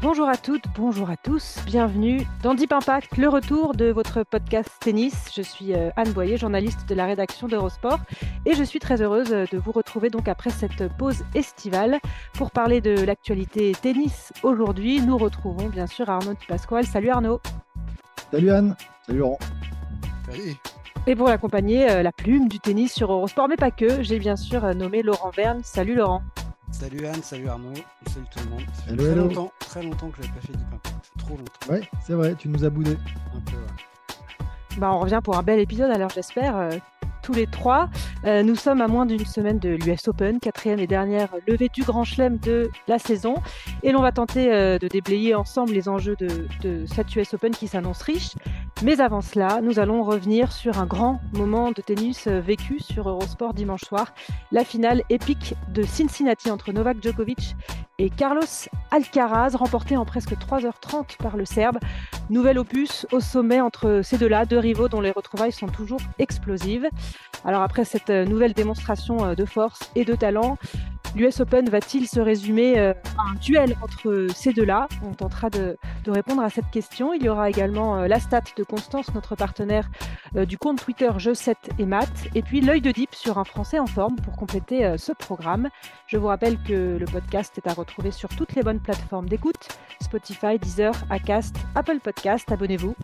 Bonjour à toutes, bonjour à tous, bienvenue dans Deep Impact, le retour de votre podcast tennis. Je suis euh, Anne Boyer, journaliste de la rédaction d'Eurosport, et je suis très heureuse de vous retrouver donc après cette pause estivale pour parler de l'actualité tennis. Aujourd'hui, nous retrouvons bien sûr Arnaud Pasquale. Salut Arnaud. Salut Anne. Salut Laurent. Salut. Et pour l'accompagner, euh, la plume du tennis sur Eurosport, mais pas que, j'ai bien sûr euh, nommé Laurent Verne. Salut Laurent. Salut Anne, salut Arnaud, salut tout le monde. Ça fait Hello, très hello. longtemps, très longtemps que je n'avais pas fait Deep Impact. Trop longtemps. Ouais, c'est vrai, tu nous as boudé. Un peu, ouais. Bah, on revient pour un bel épisode, alors j'espère, euh, tous les trois. Euh, nous sommes à moins d'une semaine de l'US Open, quatrième et dernière levée du Grand Chelem de la saison. Et l'on va tenter euh, de déblayer ensemble les enjeux de, de cette US Open qui s'annonce riche. Mais avant cela, nous allons revenir sur un grand moment de tennis euh, vécu sur Eurosport dimanche soir, la finale épique de Cincinnati entre Novak Djokovic et Carlos Alcaraz, remportée en presque 3h30 par le Serbe. Nouvel opus au sommet entre ces deux-là, deux rivaux dont les retrouvailles sont toujours explosives. Alors après cette euh, nouvelle démonstration euh, de force et de talent, l'US Open va-t-il se résumer euh, à un duel entre ces deux-là? On tentera de, répondre à cette question. Il y aura également euh, la stat de Constance, notre partenaire euh, du compte Twitter Jeux 7 et Math, et puis l'œil de Deep sur un Français en forme pour compléter ce programme. Je vous rappelle que le podcast est à retrouver sur toutes les bonnes plateformes d'écoute, Spotify, Deezer, Acast, Apple Podcast, abonnez-vous.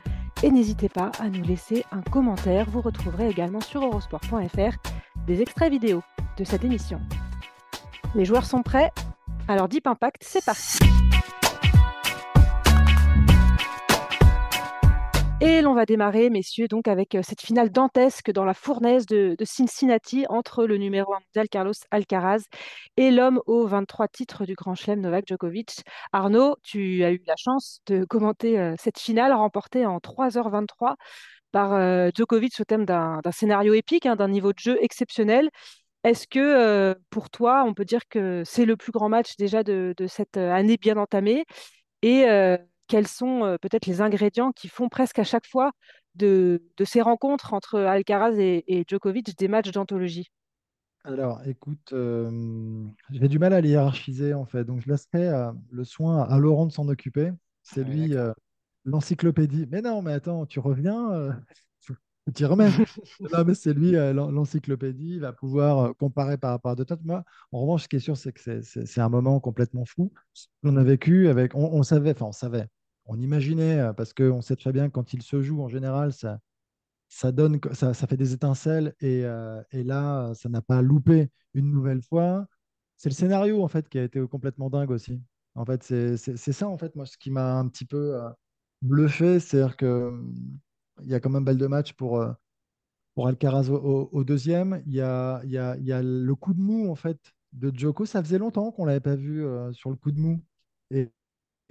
Et n'hésitez pas à nous laisser un commentaire. Vous retrouverez également sur eurosport.fr des extraits vidéo de cette émission. Les joueurs sont prêts Alors Deep Impact, c'est parti Et l'on va démarrer, messieurs, donc avec euh, cette finale dantesque dans la fournaise de, Cincinnati entre le numéro 1 mondial Carlos Alcaraz et l'homme aux 23 titres du Grand Chelem Novak Djokovic. Arnaud, tu as eu la chance de commenter euh, cette finale remportée en 3h23 par euh, Djokovic au thème d'un d'un scénario épique, hein, d'un niveau de jeu exceptionnel. Est-ce que euh, pour toi, on peut dire que c'est le plus grand match déjà de, de cette année bien entamée? Et euh, quels sont euh, peut-être les ingrédients qui font presque à chaque fois de, de ces rencontres entre Alcaraz et, et Djokovic des matchs d'anthologie? Alors, écoute, j'ai du mal à les hiérarchiser en fait, donc je laisserai le soin à Laurent de s'en occuper. C'est Ouais, lui l'encyclopédie. Mais non, mais attends, tu reviens, t'y remettre. Non, mais c'est lui euh, l'en- l'encyclopédie, il va pouvoir euh, comparer par rapport à d'autres. Moi, en revanche, ce qui est sûr, c'est que c'est un moment complètement fou qu'on a vécu avec. On, on savait, enfin, on savait, on imaginait, euh, parce qu'on sait très bien que quand il se joue, en général, ça. ça donne, ça, ça fait des étincelles et, euh, et là, ça n'a pas loupé une nouvelle fois. C'est le scénario en fait qui a été complètement dingue aussi. En fait, c'est ça en fait moi ce qui m'a un petit peu euh, bluffé, c'est-à-dire que hum, il y a quand même balle de match pour euh, pour Alcaraz au, deuxième. Il y a, il y a, il y a le coup de mou en fait de Djoko. Ça faisait longtemps qu'on l'avait pas vu euh, sur le coup de mou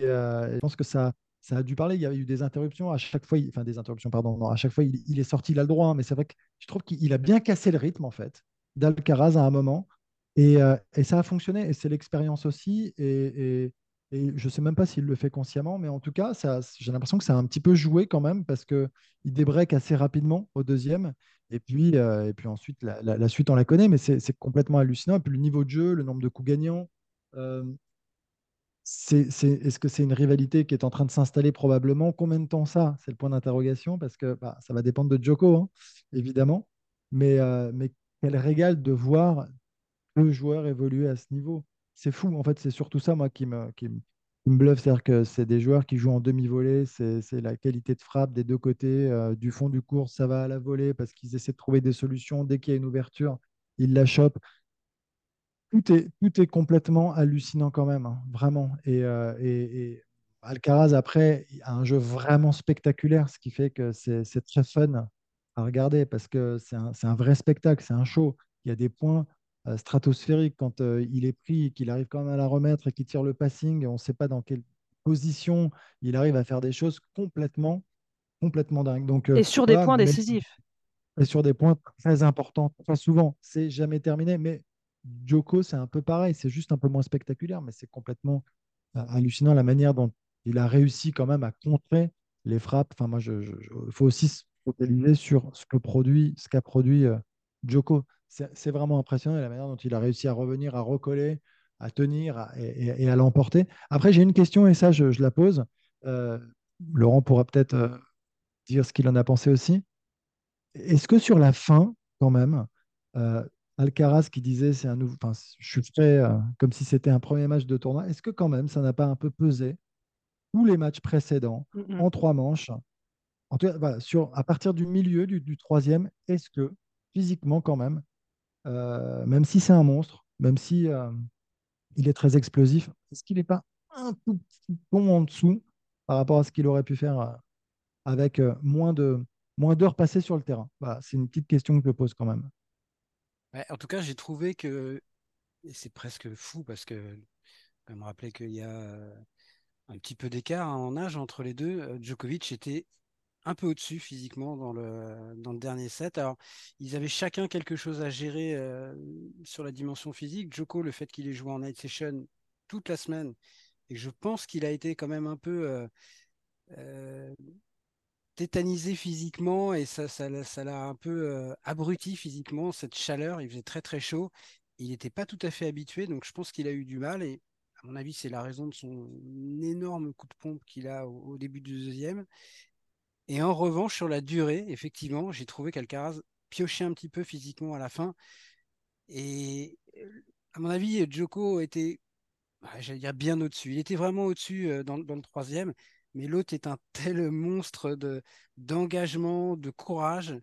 euh, et je pense que ça, ça a dû parler. Il y a eu des interruptions à chaque fois. il- Enfin, des interruptions, pardon. À chaque fois, il, est sorti, il a le droit. hein, mais c'est vrai que je trouve qu'il a bien cassé le rythme, en fait, d'Alcaraz à un moment. Et, et ça a fonctionné. Et c'est l'expérience aussi. Et, et, je ne sais même pas s'il le fait consciemment. Mais en tout cas, j'ai l'impression que ça a un petit peu joué quand même parce qu'il débreak assez rapidement au deuxième. Et puis, euh, et puis ensuite, la, suite, on la connaît. Mais c'est complètement hallucinant. Et puis le niveau de jeu, le nombre de coups gagnants. euh, est-ce que c'est une rivalité qui est en train de s'installer probablement? Combien de temps ça? C'est le point d'interrogation parce que bah, ça va dépendre de Djoko, hein, évidemment. Mais, euh, mais quel régal de voir deux joueurs évoluer à ce niveau. C'est fou. En fait, c'est surtout ça, moi, qui me, qui me, qui me bluffe. C'est-à-dire que c'est des joueurs qui jouent en demi-volée. C'est, la qualité de frappe des deux côtés. euh, du fond du cours, ça va à la volée parce qu'ils essaient de trouver des solutions. Dès qu'il y a une ouverture, ils la chopent tout est, tout est complètement hallucinant quand même, hein, vraiment. Et, euh, et- et Alcaraz, après, a un jeu vraiment spectaculaire, ce qui fait que c'est très fun à regarder parce que c'est un, vrai spectacle, c'est un show. Il y a des points euh, stratosphériques quand euh, il est pris, qu'il arrive quand même à la remettre et qu'il tire le passing. On ne sait pas dans quelle position il arrive à faire des choses complètement, complètement dingues. Donc, euh, et sur des points décisifs. Et sur des points très importants, très souvent. C'est jamais terminé, mais Joko, c'est un peu pareil. C'est juste un peu moins spectaculaire, mais c'est complètement hallucinant la manière dont il a réussi quand même à contrer les frappes. Enfin, moi, il faut aussi se focaliser sur ce que produit, ce qu'a produit euh, Joko. C'est vraiment impressionnant la manière dont il a réussi à revenir, à recoller, à tenir et, à l'emporter. Après, j'ai une question et ça, je, la pose. Euh, Laurent pourra peut-être euh, dire ce qu'il en a pensé aussi. Est-ce que sur la fin, quand même, Alcaraz qui disait c'est un nouveau, enfin, je suis prêt comme si c'était un premier match de tournoi, est-ce que quand même ça n'a pas un peu pesé tous les matchs précédents mm, en trois manches? En tout cas, sur, à partir du milieu du, troisième, est-ce que physiquement quand même, euh, même si c'est un monstre, même si euh, il est très explosif, est-ce qu'il n'est pas un tout petit peu en dessous par rapport à ce qu'il aurait pu faire euh, avec moins de moins d'heures passées sur le terrain? C'est une petite question que je pose quand même. en tout cas, j'ai trouvé que, et c'est presque fou parce que, je me rappeler qu'il y a un petit peu d'écart hein, en âge entre les deux. Euh, Djokovic était un peu au-dessus physiquement dans le, dernier set. Alors, ils avaient chacun quelque chose à gérer euh, sur la dimension physique. Djoko, le fait qu'il ait joué en night session toute la semaine, et je pense qu'il a été quand même un peu euh, tétanisé physiquement, et ça, ça, ça l'a un peu abruti physiquement, cette chaleur. Il faisait très très chaud. Il n'était pas tout à fait habitué, donc je pense qu'il a eu du mal. Et à mon avis, c'est la raison de son énorme coup de pompe qu'il a au, début du deuxième. Et en revanche, sur la durée, effectivement, j'ai trouvé qu'Alcaraz piochait un petit peu physiquement à la fin. Et à mon avis, Joko était, j'allais dire, bien au-dessus. Il était vraiment au-dessus euh, dans, le troisième, mais l'autre est un tel monstre de, d'engagement, de courage.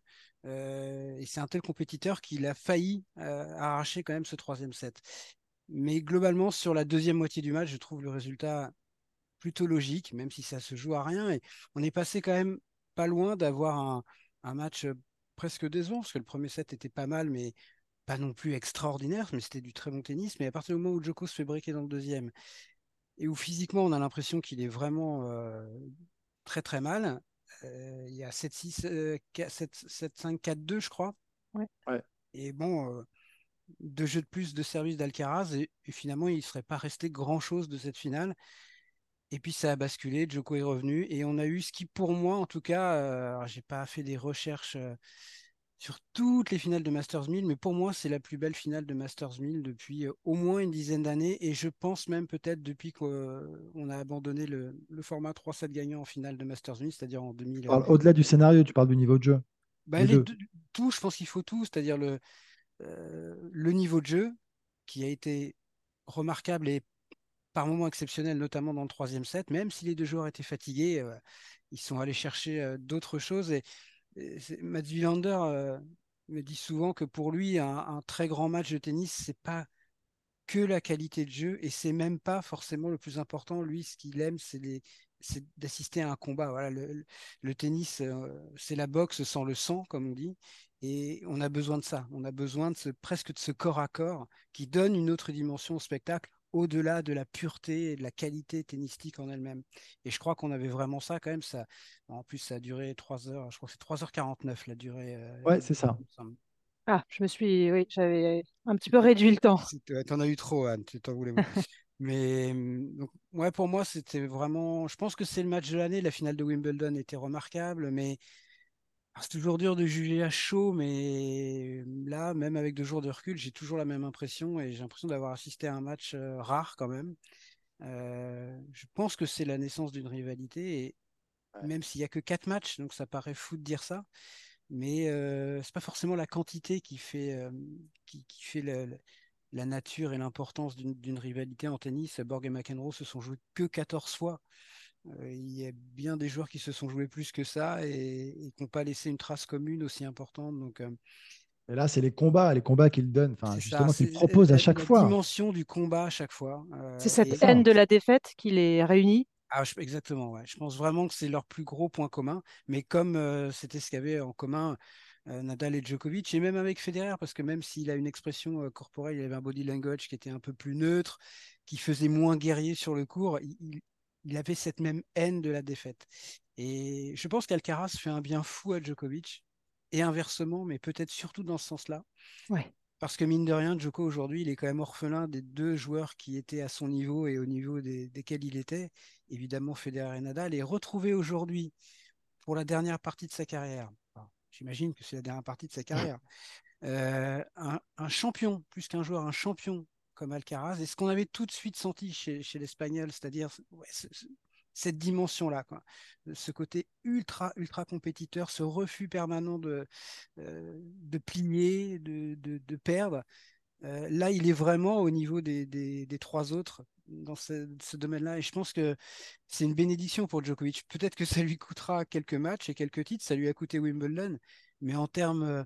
Euh, et c'est un tel compétiteur qu'il a failli euh, arracher quand même ce troisième set. Mais globalement, sur la deuxième moitié du match, je trouve le résultat plutôt logique, même si ça se joue à rien. Et on est passé quand même pas loin d'avoir un, match presque décevant, parce que le premier set était pas mal, mais pas non plus extraordinaire, mais c'était du très bon tennis. Mais à partir du moment où Djoko se fait briquer dans le deuxième, et où physiquement on a l'impression qu'il est vraiment euh, très très mal, euh, il y a 7-6, 7-5, 4-2, je crois. Ouais. Et bon, euh, deux jeux de plus de service d'Alcaraz et, finalement il ne serait pas resté grand chose de cette finale. Et puis ça a basculé, Joko est revenu et on a eu ce qui pour moi en tout cas, euh, j'ai pas fait des recherches euh, sur toutes les finales de Masters 1000, mais pour moi c'est la plus belle finale de Masters 1000 depuis euh, au moins une dizaine d'années et je pense même peut-être depuis qu'on a abandonné le, format 3-7 gagnant en finale de Masters 1000, c'est-à-dire en 2000. Au-delà du scénario, tu parles du niveau de jeu. Bah, tout, je pense qu'il faut tout, c'est-à-dire le, le niveau de jeu qui a été remarquable et par moments exceptionnel, notamment dans le troisième set, même si les deux joueurs étaient fatigués, euh, ils sont allés chercher euh, d'autres choses. Et, Mats Wilander me dit souvent que pour lui, un, très grand match de tennis, c'est pas que la qualité de jeu et c'est même pas forcément le plus important. Lui, ce qu'il aime, c'est d'assister à un combat. Voilà, le, tennis, c'est la boxe sans le sang, comme on dit. Et on a besoin de ça. On a besoin de ce, presque de ce corps à corps qui donne une autre dimension au spectacle au-delà de la pureté et de la qualité tennistique en elle-même. Et je crois qu'on avait vraiment ça quand même. Ça, en plus, ça a duré 3 heures. Je crois que c'est 3h49 la durée. Euh, ouais, c'est ça. Ah, je me suis. Oui, j'avais un petit peu réduit le temps. T'en as eu trop, Anne. Tu t'en voulais. Mais donc, ouais, pour moi, c'était vraiment. Je pense que c'est le match de l'année. La finale de Wimbledon était remarquable, mais c'est toujours dur de juger à chaud, mais là, même avec deux jours de recul, j'ai toujours la même impression et j'ai l'impression d'avoir assisté à un match euh, rare quand même. Euh, je pense que c'est la naissance d'une rivalité et même s'il n'y a que quatre matchs, donc ça paraît fou de dire ça, mais euh, c'est pas forcément la quantité qui fait, qui, fait la nature et l'importance d'une rivalité en tennis. Borg et McEnroe se sont joués que 14 fois. Euh, il y a bien des joueurs qui se sont joués plus que ça et, qui n'ont pas laissé une trace commune aussi importante. Donc, euh, et là, c'est les combats, les combats qu'il donne, enfin, justement, qu'il propose à chaque fois. La dimension du combat à chaque fois. Euh, c'est cette haine de la défaite qui les réunit Ah, exactement, ouais. Je pense vraiment que c'est leur plus gros point commun. Mais comme euh, c'était ce qu'avaient en commun euh, Nadal et Djokovic, et même avec Federer, parce que même s'il a une expression euh, corporelle, il avait un body language qui était un peu plus neutre, qui faisait moins guerrier sur le court, il, il avait cette même haine de la défaite. Et je pense qu'Alcaraz fait un bien fou à Djokovic, et inversement, mais peut-être surtout dans ce sens-là. Ouais. Parce que mine de rien, Djoko aujourd'hui, il est quand même orphelin des deux joueurs qui étaient à son niveau et au niveau desquels il était, évidemment Federer et Nadal, et retrouver aujourd'hui, pour la dernière partie de sa carrière, j'imagine que c'est la dernière partie de sa carrière, euh, un, champion, plus qu'un joueur, un champion comme Alcaraz, et ce qu'on avait tout de suite senti chez, l'Espagnol, c'est-à-dire cette dimension-là, ce côté ultra, ultra compétiteur, ce refus permanent de, euh, de plier, de, de, perdre. Euh, là, il est vraiment au niveau des, des, trois autres dans ce, ce domaine-là. Et je pense que c'est une bénédiction pour Djokovic. Peut-être que ça lui coûtera quelques matchs et quelques titres. Ça lui a coûté Wimbledon. Mais en termes euh,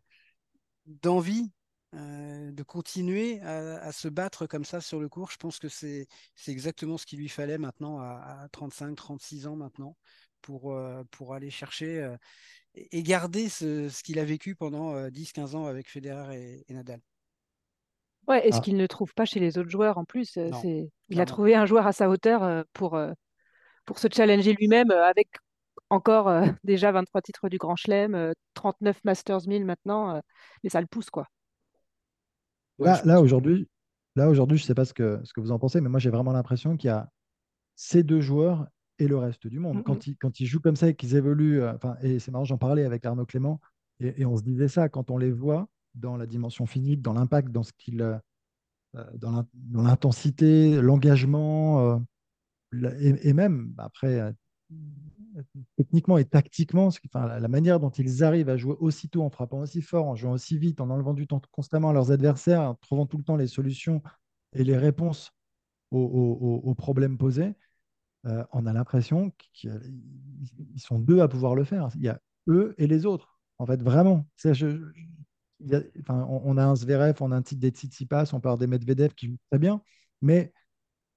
d'envie, euh, de continuer à, se battre comme ça sur le cours. Je pense que c'est exactement ce qu'il lui fallait maintenant à, 35, 36 ans maintenant pour, euh, pour aller chercher euh, et garder ce, ce qu'il a vécu pendant 10-15 ans avec Federer et, Nadal. Ouais, et ce ah. qu'il ne trouve pas chez les autres joueurs en plus. c'est il a trouvé un joueur à sa hauteur pour, pour se challenger lui-même avec encore déjà 23 titres du Grand Chelem, 39 Masters 1000 maintenant, mais ça le pousse quoi là, aujourd'hui, là, aujourd'hui, je ne sais pas ce que, ce que vous en pensez, mais moi, j'ai vraiment l'impression qu'il y a ces deux joueurs et le reste du monde. Quand, ils, quand ils jouent comme ça et qu'ils évoluent, euh, enfin, et c'est marrant, j'en parlais avec Arnaud Clément, et, on se disait ça, quand on les voit dans la dimension physique, dans l'impact, dans ce qu'ils, euh, euh, dans l'intensité, l'engagement, et, et, même après techniquement et tactiquement, la, manière dont ils arrivent à jouer aussitôt, en frappant aussi fort, en jouant aussi vite, en enlevant du temps constamment à leurs adversaires, en trouvant tout le temps les solutions et les réponses aux, problèmes posés, euh, on a l'impression qu'ils sont deux à pouvoir le faire. Il y a eux et les autres, en fait, vraiment. on, a un Zverev, on a un titre des Tsitsipas, on parle des Medvedev qui jouent très bien, mais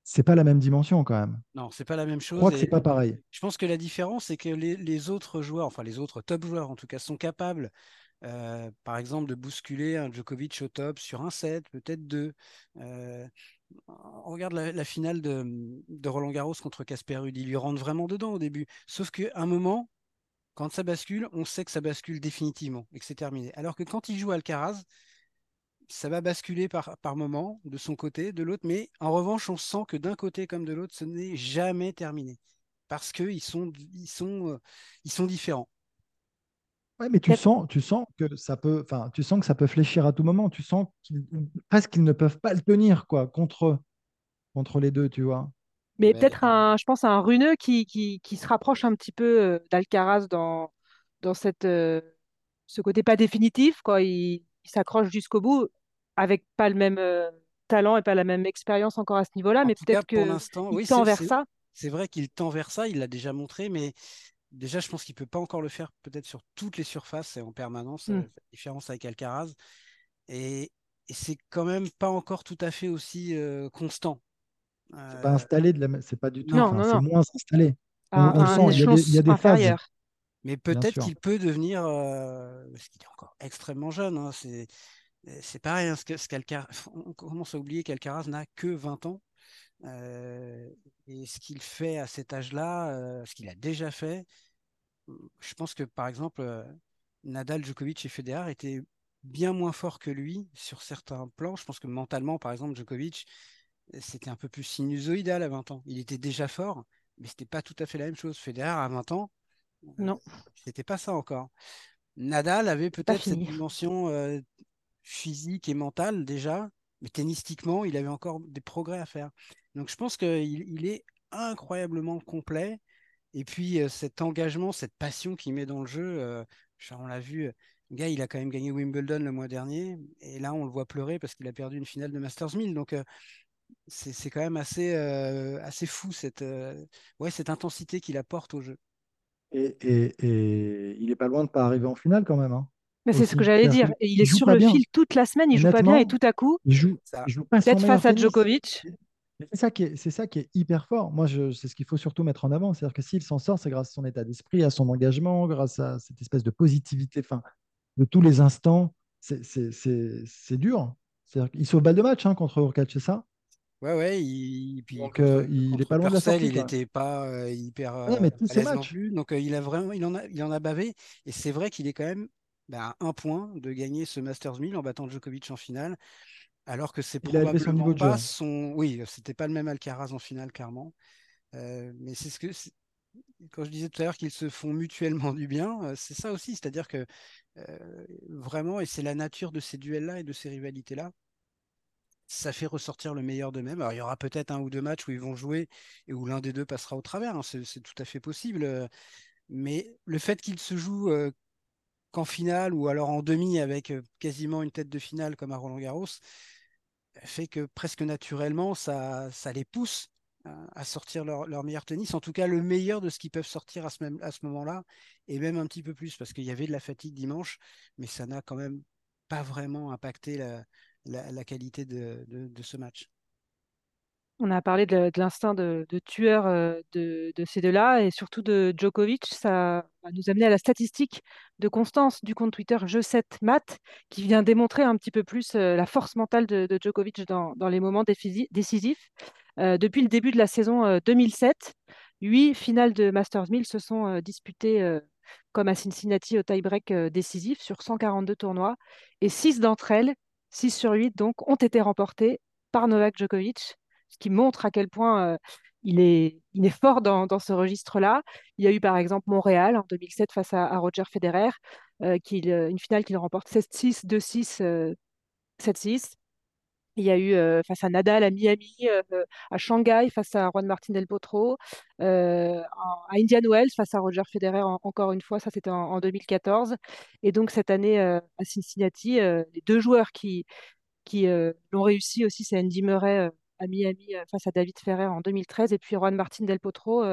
c'est pas la même dimension quand même. Non, c'est pas la même chose. Je crois que c'est pas pareil. Je pense que la différence, c'est que les, autres joueurs, enfin les autres top joueurs en tout cas, sont capables, euh, par exemple, de bousculer un Djokovic au top sur un set, peut-être deux. Euh, on regarde la, finale de, Roland Garros contre Casper Ruud, il lui rentre vraiment dedans au début. Sauf qu'à un moment, quand ça bascule, on sait que ça bascule définitivement et que c'est terminé. Alors que quand il joue Alcaraz, ça va basculer par, par moment de son côté, de l'autre, mais en revanche, on sent que d'un côté comme de l'autre, ce n'est jamais terminé parce qu'ils sont, ils sont, euh, ils sont différents. Ouais, mais tu sens, tu sens que ça peut, enfin, tu sens que ça peut fléchir à tout moment. Tu sens qu'ils, presque qu'ils ne peuvent pas le tenir, quoi, contre, contre les deux, tu vois. Mais, peut-être un, je pense à un runeux qui, qui, qui, se rapproche un petit peu euh, d'Alcaraz dans, dans cette, euh, ce côté pas définitif, quoi. Il, il s'accroche jusqu'au bout avec pas le même euh, talent et pas la même expérience encore à ce niveau-là, mais peut-être que l'instant, il tend vers ça. C'est vrai qu'il tend vers ça, il l'a déjà montré, mais déjà je pense qu'il peut pas encore le faire peut-être sur toutes les surfaces et en permanence, mm. euh, la différence avec Alcaraz. Et, et c'est quand même pas encore tout à fait aussi euh, constant. C'est pas installé de la... c'est pas du tout. c'est moins installé. on, sent, il y a des, il y a des phases. Mais peut-être qu'il peut devenir, parce qu'il est encore extrêmement jeune, hein, c'est c'est pareil, hein, ce on commence à oublier qu'Alcaraz n'a que 20 ans. Euh, et ce qu'il fait à cet âge-là, euh, ce qu'il a déjà fait, je pense que par exemple, euh, Nadal, Djokovic et Federer étaient bien moins forts que lui sur certains plans. Je pense que mentalement, par exemple, Djokovic, c'était un peu plus sinusoïdal à 20 ans. Il était déjà fort, mais c'était pas tout à fait la même chose. Federer à 20 ans, non, c'était pas ça encore. Nadal avait peut-être cette dimension physique et mentale déjà, mais tennistiquement, il avait encore des progrès à faire. Donc je pense qu'il il est incroyablement complet. Et puis euh, cet engagement, cette passion qu'il met dans le jeu, euh, on l'a vu, le gars, il a quand même gagné Wimbledon le mois dernier, et là on le voit pleurer parce qu'il a perdu une finale de Masters 1000. Donc euh, c'est quand même assez, assez fou cette, ouais, cette intensité qu'il apporte au jeu. Et, et, il est pas loin de pas arriver en finale quand même. Hein. Mais c'est ce que j'allais dire. Et il, est sur le fil toute la semaine, il joue pas bien et tout à coup, il joue, peut-être face à Djokovic. C'est ça, qui est, c'est ça qui est hyper fort. Moi, c'est ce qu'il faut surtout mettre en avant. C'est-à-dire que s'il s'en sort, c'est grâce à son état d'esprit, à son engagement, grâce à cette espèce de positivité enfin, de tous les instants. C'est dur. C'est-à-dire qu'il sauve balle de match hein, contre Urkac, c'est ça? Ouais, ouais, il, puis Donc, euh, il contre pas loin de la sortie. il n'était pas euh, hyper Ah non, euh, mais tous à non matchs, plus. Donc, euh, il a vraiment, il en a, il en a bavé. Et c'est vrai qu'il est quand même bah, à un point de gagner ce Masters 1000 en battant Djokovic en finale, alors que c'est son probablement jeu. pas hein. son. Oui, c'était pas le même Alcaraz en finale, clairement. Euh, mais c'est ce que, quand je disais tout à l'heure qu'ils se font mutuellement du bien, euh, c'est ça aussi. C'est-à-dire que euh, vraiment, et c'est la nature de ces duels-là et de ces rivalités-là ça fait ressortir le meilleur d'eux-mêmes. Alors, il y aura peut-être un ou deux matchs où ils vont jouer et où l'un des deux passera au travers. hein, c'est tout à fait possible. euh, Mais le fait qu'ils se jouent euh, qu'en finale ou alors en demi avec euh, quasiment une tête de finale comme à Roland-Garros fait que presque naturellement, ça, les pousse à sortir leur, leur meilleur tennis, en tout cas le meilleur de ce qu'ils peuvent sortir à ce, ce moment-là, et même un petit peu plus, parce qu'il y avait de la fatigue dimanche, mais ça n'a quand même pas vraiment impacté la, la, qualité de, ce match. On a parlé de, l'instinct de, tueur euh, de, ces deux-là et surtout de Djokovic. Ça va nous amener à la statistique de Constance du compte Twitter Je7 Math qui vient démontrer un petit peu plus euh, la force mentale de, Djokovic dans, les moments décisifs. Euh, depuis le début de la saison euh, 2007, huit finales de Masters 1000 se sont disputées comme à Cincinnati au tie-break décisif sur 142 tournois et six d'entre elles, 6 sur 8 donc, ont été remportées par Novak Djokovic ce qui montre à quel point euh, il est, il est fort dans, dans ce registre-là. Il y a eu par exemple Montréal en 2007 face à, Roger Federer, euh, euh, une finale qu'il remporte 7-6, 2-6, euh, 7-6. Il y a eu face à Nadal à Miami, à Shanghai face à Juan Martín del Potro, à Indian Wells face à Roger Federer en- encore une fois, ça c'était en, en 2014. Et donc cette année à Cincinnati, les deux joueurs qui, qui l'ont réussi aussi, c'est Andy Murray à Miami face à David Ferrer en 2013 et puis Juan Martín del Potro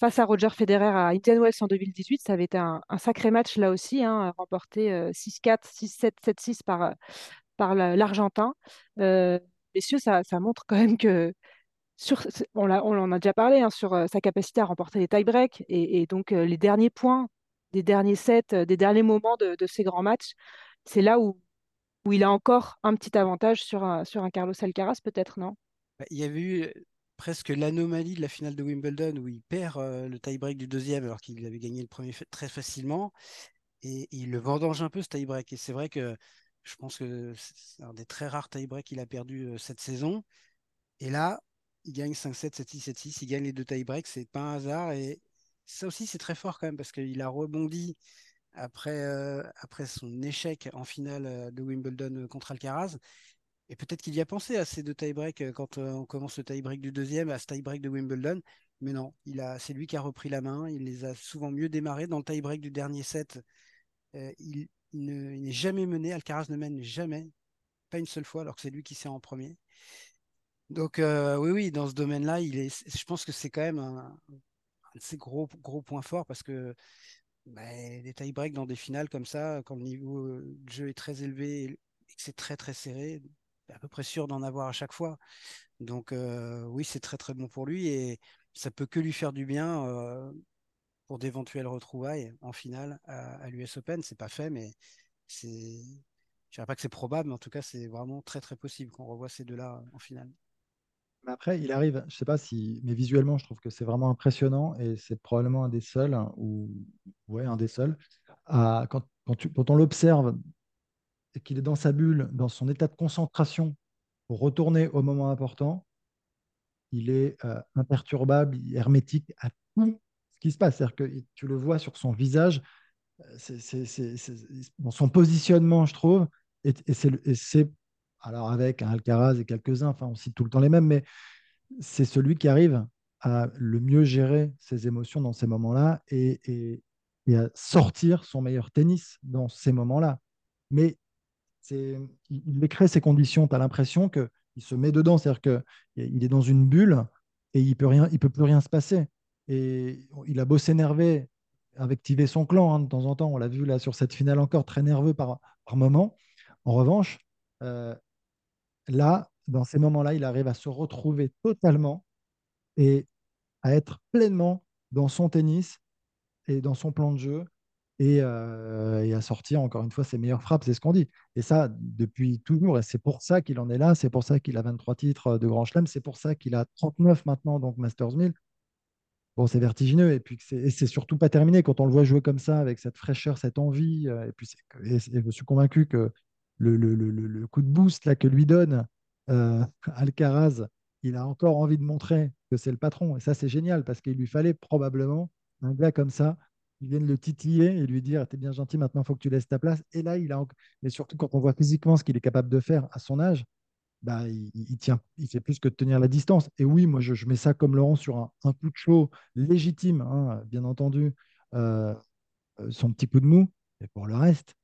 face à Roger Federer à Indian Wells en 2018. Ça avait été un, sacré match là aussi, hein, remporté euh, 6-4, 6-7, 7-6 par, par la- l'Argentin. Euh, messieurs, ça, montre quand même que sur, on l'a- on en a déjà parlé hein, sur euh, sa capacité à remporter les tie-breaks et, et donc euh, les derniers points des derniers sets, des derniers moments de, ces grands matchs, c'est là où où il a encore un petit avantage sur un, sur un Carlos Alcaraz, peut-être, non? Bah, Il y avait eu presque l'anomalie de la finale de Wimbledon où il perd le tie-break du deuxième alors qu'il avait gagné le premier très facilement et, il le vendange un peu ce tie-break. Et c'est vrai que je pense que c'est un des très rares tie-breaks qu'il a perdu euh, cette saison. Et là, il gagne 5-7, 7-6, 7-6, il gagne les deux tie-breaks, c'est pas un hasard. Et ça aussi, c'est très fort quand même parce qu'il a rebondi après, euh, après son échec en finale euh, de Wimbledon contre Alcaraz. Et peut-être qu'il y a pensé à ces deux tie-breaks quand on commence le tie-break du deuxième, à ce tie-break de Wimbledon. Mais non, il a, c'est lui qui a repris la main. Il les a souvent mieux démarrés. Dans le tie-break du dernier set, il, il ne- il n'est jamais mené. Alcaraz ne mène jamais, pas une seule fois, alors que c'est lui qui sert en premier. Donc euh, oui, oui, dans ce domaine-là, je pense que c'est quand même un, de ses gros, gros points forts parce que bah, les tie-breaks dans des finales comme ça, quand le niveau de jeu est très élevé et que c'est très très serré, à peu près sûr d'en avoir à chaque fois. Donc euh, oui, c'est très très bon pour lui et ça peut que lui faire du bien euh, pour d'éventuelles retrouvailles en finale à, l'US Open. C'est pas fait, mais c'est, je dirais pas que c'est probable, mais en tout cas c'est vraiment très très possible qu'on revoie ces deux-là en finale. Après, il arrive, je sais pas si, mais visuellement, je trouve que c'est vraiment impressionnant et c'est probablement un des seuls, hein, ou ouais, un des seuls, à, quand, quand, on l'observe et qu'il est dans sa bulle, dans son état de concentration pour retourner au moment important, il est euh, imperturbable, hermétique à tout ce qui se passe. C'est-à-dire que tu le vois sur son visage, euh, c'est, c'est- son positionnement, je trouve, et, c'est, alors avec Alcaraz et quelques-uns, enfin on cite tout le temps les mêmes, mais c'est celui qui arrive à le mieux gérer ses émotions dans ces moments-là et, à sortir son meilleur tennis dans ces moments-là. Mais il, crée ces conditions, tu as l'impression qu'il se met dedans, c'est-à-dire qu'il est dans une bulle et il peut rien, il peut plus rien se passer. Et il a beau s'énerver, activer son clan hein, de temps en temps, on l'a vu là sur cette finale encore, très nerveux par, par moment. En revanche, euh, là, dans ces moments-là, il arrive à se retrouver totalement et à être pleinement dans son tennis et dans son plan de jeu et, euh, et, à sortir encore une fois ses meilleures frappes, c'est ce qu'on dit. Et ça, depuis toujours, et c'est pour ça qu'il en est là, c'est pour ça qu'il a 23 titres de Grand Chelem, c'est pour ça qu'il a 39 maintenant, donc Masters 1000. Bon, c'est vertigineux, et puis c'est surtout pas terminé quand on le voit jouer comme ça, avec cette fraîcheur, cette envie. Euh, et puis je suis convaincu que le, le, le, coup de boost là, que lui donne euh, Alcaraz, il a encore envie de montrer que c'est le patron. Et ça, c'est génial, parce qu'il lui fallait probablement un gars comme ça ils viennent le titiller et lui dire T'es bien gentil, maintenant il faut que tu laisses ta place. Et là, il a. Mais surtout quand on voit physiquement ce qu'il est capable de faire à son âge, bah, il, tient, il fait plus que tenir la distance. Et oui, moi, je, mets ça comme Laurent sur un, coup de chaud légitime, hein, bien entendu, euh, euh, son petit coup de mou. Et pour le reste,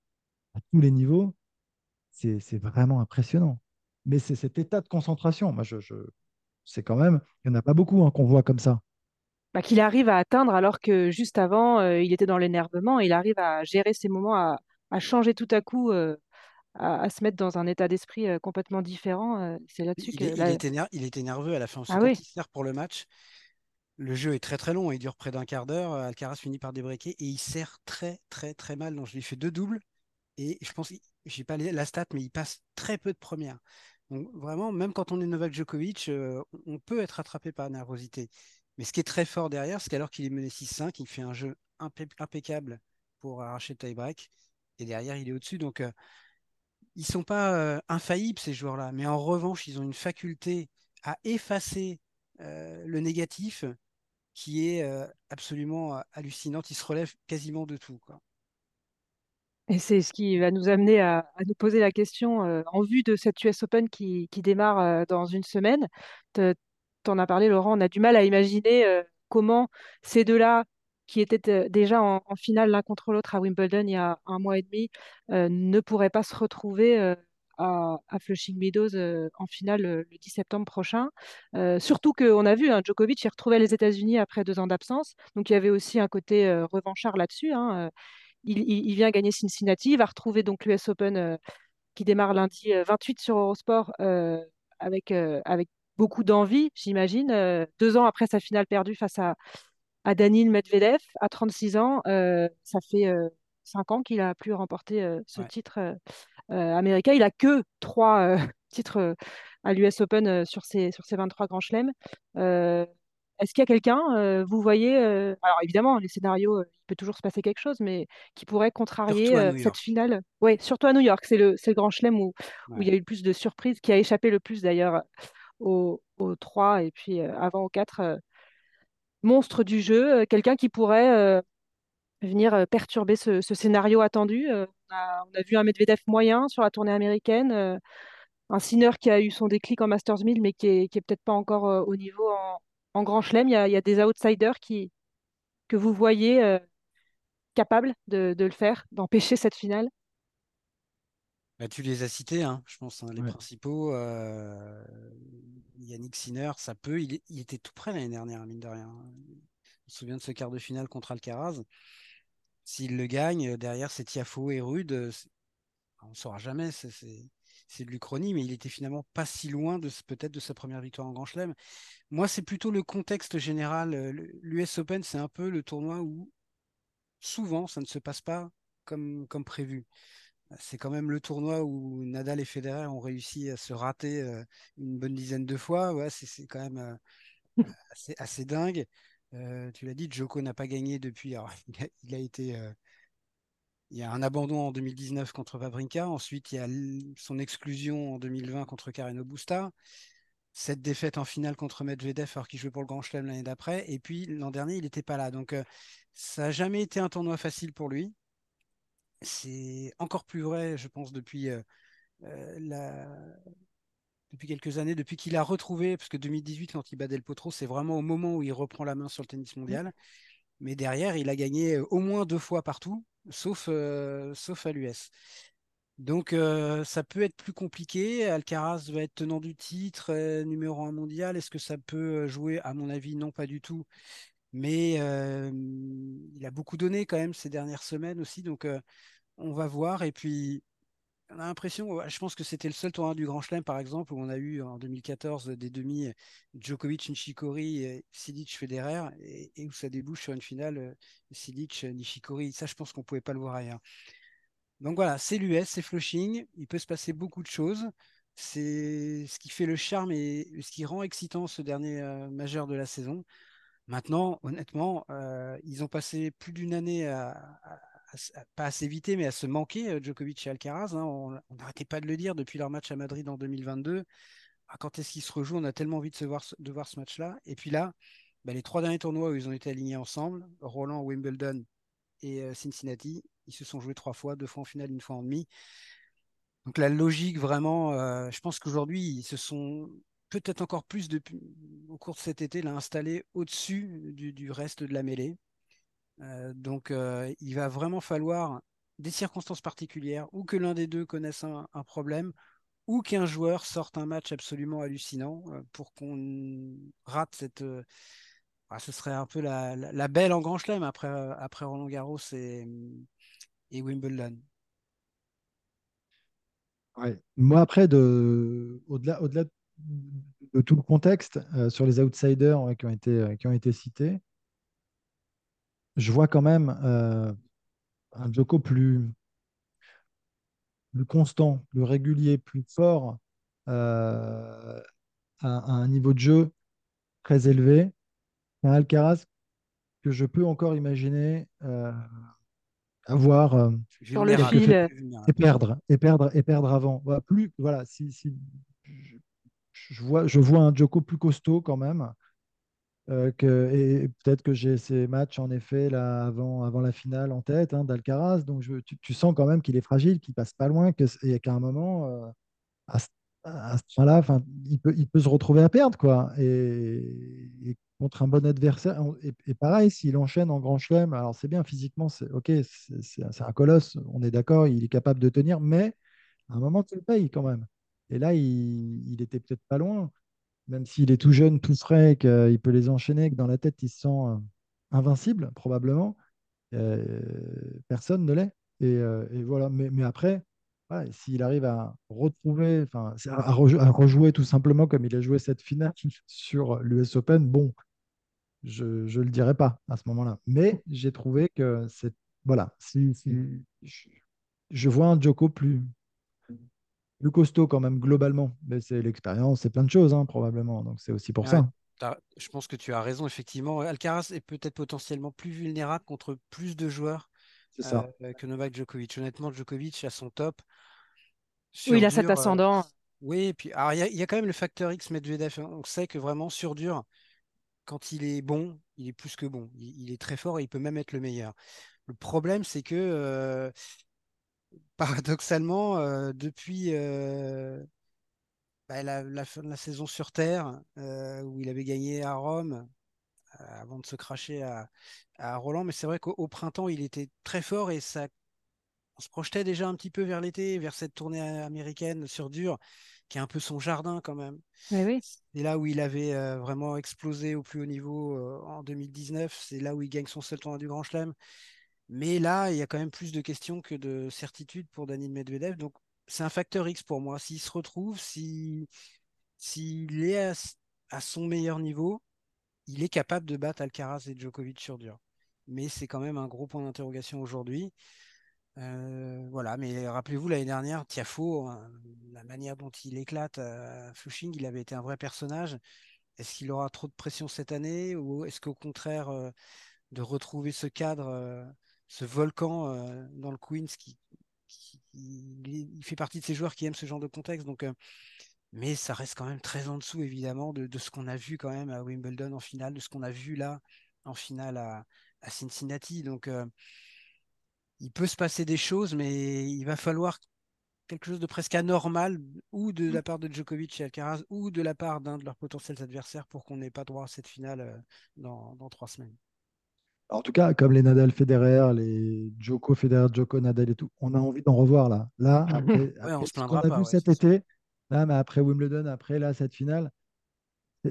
à tous les niveaux, c'est vraiment impressionnant. Mais c'est cet état de concentration. Moi, je, je c'est quand même, il n'y en a pas beaucoup hein, qu'on voit comme ça. Bah, qu'il arrive à atteindre alors que juste avant, euh, il était dans l'énervement. Il arrive à gérer ces moments, à, changer tout à coup, à, se mettre dans un état d'esprit euh, complètement différent. c'est là-dessus que. il, était il, était nerveux à la fin. Ah oui. il sert pour le match. Le jeu est très très long, il dure près d'un quart d'heure. Alcaraz finit par débreaker et il sert très très très mal. Donc je lui fais deux doubles et je pense, j'ai pas la stat, mais il passe très peu de premières. Donc vraiment, même quand on est Novak Djokovic, on peut être attrapé par la nervosité. Mais ce qui est très fort derrière, c'est qu'alors qu'il est mené 6-5, il fait un jeu impeccable pour arracher le tie-break. Et derrière, il est au-dessus. Donc, euh, ils sont pas infaillibles, ces joueurs-là. Mais en revanche, ils ont une faculté à effacer le négatif qui est absolument hallucinante. Ils se relèvent quasiment de tout. Et c'est ce qui va nous amener à, nous poser la question en vue de cette US Open qui, qui démarre dans une semaine en as parlé, Laurent, on a du mal à imaginer comment ces deux-là, qui étaient euh, déjà en, finale l'un contre l'autre à Wimbledon il y a un mois et demi, euh, ne pourraient pas se retrouver à, Flushing Meadows en finale le 10 septembre prochain. surtout qu'on a vu, hein, Djokovic il retrouvait les États-Unis après deux ans d'absence, donc il y avait aussi un côté revanchard là-dessus. Hein, il, vient gagner Cincinnati, il va retrouver donc l'US Open qui démarre lundi 28 sur Eurosport avec, avec beaucoup d'envie, j'imagine. Euh, deux ans après sa finale perdue face à, à Danil Medvedev, à 36 ans, euh, ça fait euh, cinq ans qu'il a plus remporté ce titre américain. Il a que trois titres à l'US Open sur ses, sur ses 23 grands chelems. Est-ce qu'il y a quelqu'un, vous voyez, alors évidemment, les scénarios, il peut toujours se passer quelque chose, mais qui pourrait contrarier cette finale? Oui, surtout à New York, c'est le, le grand chelem où, où il y a eu le plus de surprises, qui a échappé le plus d'ailleurs au, 3 et puis euh, avant au 4 euh, monstre du jeu, euh, quelqu'un qui pourrait venir perturber ce, scénario attendu. on, a, vu un Medvedev moyen sur la tournée américaine, un Sinner qui a eu son déclic en Masters 1000, mais qui est, peut-être pas encore au niveau en, Grand Chelem. Il y, a, des outsiders qui, que vous voyez capables de, le faire, d'empêcher cette finale. Bah, tu les as cités, hein, je pense, hein, les principaux. Yannick Sinner, ça peut. Il, était tout près l'année dernière, mine de rien. On se souvient de ce quart de finale contre Alcaraz. S'il le gagne, derrière c'est Tiafo et Rude. On ne saura jamais, c'est de l'Uchronie, mais il était finalement pas si loin de peut-être de sa première victoire en Grand Chelem. Moi, c'est plutôt le contexte général. L'US Open, c'est un peu le tournoi où souvent ça ne se passe pas comme, comme prévu c'est quand même le tournoi où Nadal et Federer ont réussi à se rater euh, une bonne dizaine de fois. Ouais, c'est quand même euh, assez, dingue. Euh, tu l'as dit, Joko n'a pas gagné depuis. il, a, été. il y a un abandon en 2019 contre Vavrinka. Ensuite, il y a son exclusion en 2020 contre Carreno Busta. Cette défaite en finale contre Medvedev alors qu'il jouait pour le Grand Chelem l'année d'après. Et puis l'an dernier, il n'était pas là. Donc ça n'a jamais été un tournoi facile pour lui. C'est encore plus vrai, je pense, depuis, euh, euh, depuis quelques années, depuis qu'il a retrouvé, parce que 2018, quand il bat Del Potro, c'est vraiment au moment où il reprend la main sur le tennis mondial. Mais derrière, il a gagné euh, au moins deux fois partout, sauf, sauf à l'US. Donc ça peut être plus compliqué. Alcaraz va être tenant du titre, numéro un mondial. Est-ce que ça peut jouer? À mon avis, non, pas du tout. Mais il a beaucoup donné quand même ces dernières semaines aussi. Donc on va voir. Et puis, on a l'impression, je pense que c'était le seul tournoi du Grand Chelem, par exemple, où on a eu en 2014 des demi Djokovic, Nishikori, Silic, Federer, et, où ça débouche sur une finale Silic, Nishikori. Ça, je pense qu'on ne pouvait pas le voir ailleurs. Donc voilà, c'est l'US, c'est Flushing. Il peut se passer beaucoup de choses. C'est ce qui fait le charme et ce qui rend excitant ce dernier majeur de la saison. Maintenant, honnêtement, euh, ils ont passé plus d'une année à, pas à s'éviter, mais à se manquer, euh, Djokovic et Alcaraz. Hein. on n'arrêtait pas de le dire depuis leur match à Madrid en 2022. Ah, quand est-ce qu'ils se rejouent? On a tellement envie de, voir, ce match-là. Et puis là, bah, les trois derniers tournois où ils ont été alignés ensemble, Roland, Wimbledon et Cincinnati, ils se sont joués trois fois, deux fois en finale, une fois en demi. Donc la logique, vraiment, euh, je pense qu'aujourd'hui, ils se sont peut-être encore plus depuis, au cours de cet été, là, installés au-dessus du, reste de la mêlée. Euh, donc euh, il va vraiment falloir des circonstances particulières, ou que l'un des deux connaisse un, problème, ou qu'un joueur sorte un match absolument hallucinant pour qu'on rate cette... Ah, ce serait un peu la, belle en grand chelem après, après Roland Garros et, et Wimbledon. Moi, après, de, au-delà, au-delà de tout le contexte euh, sur les outsiders qui, ont été, euh, qui ont été cités, je vois quand même euh, un Joko plus, plus constant, plus régulier, plus fort, à, un niveau de jeu très élevé. Un Alcaraz que je peux encore imaginer avoir sur le fil et perdre et perdre et perdre avant. Voilà, plus voilà, si, si je vois je vois un Joko plus costaud quand même. Euh, et peut-être que j'ai ces matchs en effet là avant, avant la finale en tête hein, d'Alcaraz, donc je, tu, sens quand même qu'il est fragile, qu'il passe pas loin, et qu'à un moment, euh, à, ce point-là, il peut, se retrouver à perdre quoi. Et, et contre un bon adversaire. Et, pareil, s'il enchaîne en grand chelem, alors c'est bien physiquement, c'est ok, c'est un colosse, on est d'accord, il est capable de tenir, mais à un moment, tu le payes quand même. Et là, il, était peut-être pas loin, même s'il est tout jeune, tout frais, qu'il peut les enchaîner, que dans la tête, il se sent euh, invincible, probablement. Euh, personne ne l'est. Et, euh, voilà. Mais, après, s'il arrive à retrouver, enfin, à, rejouer tout simplement comme il a joué cette finale sur l'US Open, bon, je ne le dirai pas à ce moment-là. Mais j'ai trouvé que c'est. Voilà, si, je, vois un Joko plus, plus costaud quand même globalement. Mais c'est l'expérience, c'est plein de choses hein, probablement. Donc c'est aussi pour ça. Je pense que tu as raison, effectivement. Alcaraz est peut-être potentiellement plus vulnérable contre plus de joueurs euh, que Novak Djokovic. Honnêtement, Djokovic à son top. Oui, il a cet euh, ascendant. oui, et puis il y, a quand même le facteur X Medvedev. On sait que vraiment sur dur, quand il est bon, il est plus que bon. Il, est très fort et il peut même être le meilleur. Le problème, c'est que euh, paradoxalement, depuis bah, la, fin de la saison sur Terre, où il avait gagné à Rome, avant de se cracher à, à Roland. Mais c'est vrai qu'au printemps, il était très fort et ça, on se projetait déjà un petit peu vers l'été, vers cette tournée américaine sur dur, qui est un peu son jardin quand même. oui. C'est là où il avait euh, vraiment explosé au plus haut niveau euh, en 2019. C'est là où il gagne son seul tournoi du Grand Chelem. Mais là, il y a quand même plus de questions que de certitudes pour Daniel Medvedev. Donc, c'est un facteur X pour moi. S'il se retrouve, s'il est à, son meilleur niveau, il est capable de battre Alcaraz et Djokovic sur dur. Mais c'est quand même un gros point d'interrogation aujourd'hui. Euh, voilà, mais rappelez-vous l'année dernière, Tiafo, hein, la manière dont il éclate à Flushing, il avait été un vrai personnage. Est-ce qu'il aura trop de pression cette année ou est-ce qu'au contraire euh, de retrouver ce cadre, euh, ce volcan dans le Queens qui, il, fait partie de ces joueurs qui aiment ce genre de contexte. Donc, mais ça reste quand même très en dessous évidemment de, ce qu'on a vu quand même à Wimbledon en finale, de ce qu'on a vu là en finale à, Cincinnati. Donc, euh, il peut se passer des choses, mais il va falloir quelque chose de presque anormal, ou de la part de Djokovic et Alcaraz, ou de la part d'un de leurs potentiels adversaires pour qu'on n'ait pas droit à cette finale euh, dans, trois semaines. En tout cas, comme les Nadal Federer, les Djoko Federer, Djoko Nadal et tout, on a envie d'en revoir là. Là, après, ce qu'on a vu cet été, là, mais après Wimbledon, après là, cette finale,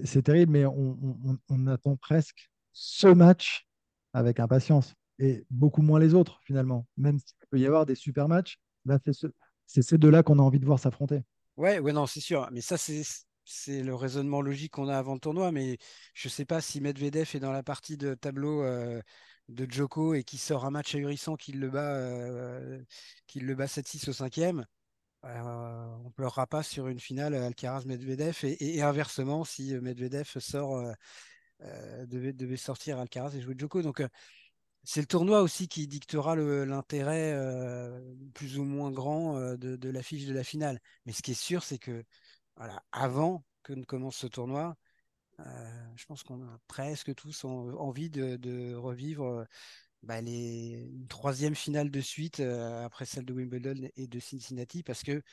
c'est terrible, mais on, attend presque ce match avec impatience et beaucoup moins les autres finalement. Même s'il peut y avoir des super matchs, là c'est ce, ces deux-là qu'on a envie de voir s'affronter. Ouais, ouais, non, c'est sûr. Mais ça, c'est c'est le raisonnement logique qu'on a avant le tournoi. Mais je ne sais pas si Medvedev est dans la partie de tableau euh, de Djoko et qui sort un match ahurissant qu'il le bat, euh, le bat 7-6 au cinquième. Euh, on ne pleurera pas sur une finale Alcaraz-Medvedev et, inversement si Medvedev sort devait, devait, sortir Alcaraz et jouer Djoko. Donc c'est le tournoi aussi qui dictera l'intérêt euh, plus ou moins grand euh, de, l'affiche de la finale. Mais ce qui est sûr, c'est que voilà, avant que ne commence ce tournoi, euh, je pense qu'on a presque tous envie de, revivre bah, les, une troisième finale de suite après celle de Wimbledon et de Cincinnati parce que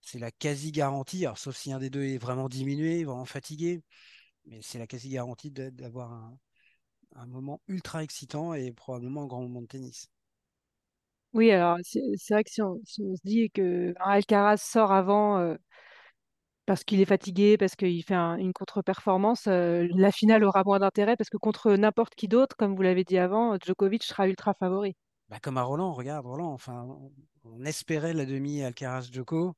c'est la quasi garantie, sauf si un des deux est vraiment diminué, vraiment fatigué, mais c'est la quasi garantie d'avoir un, moment ultra excitant et probablement un grand moment de tennis. Oui, alors c'est vrai que si on, se dit que Alcaraz sort avant euh, parce qu'il est fatigué, parce qu'il fait une contre-performance, euh, la finale aura moins d'intérêt parce que contre n'importe qui d'autre, comme vous l'avez dit avant, Djokovic sera ultra favori. Bah comme à Roland, regarde Roland, enfin, on, espérait la demi Alcaraz-Djoko.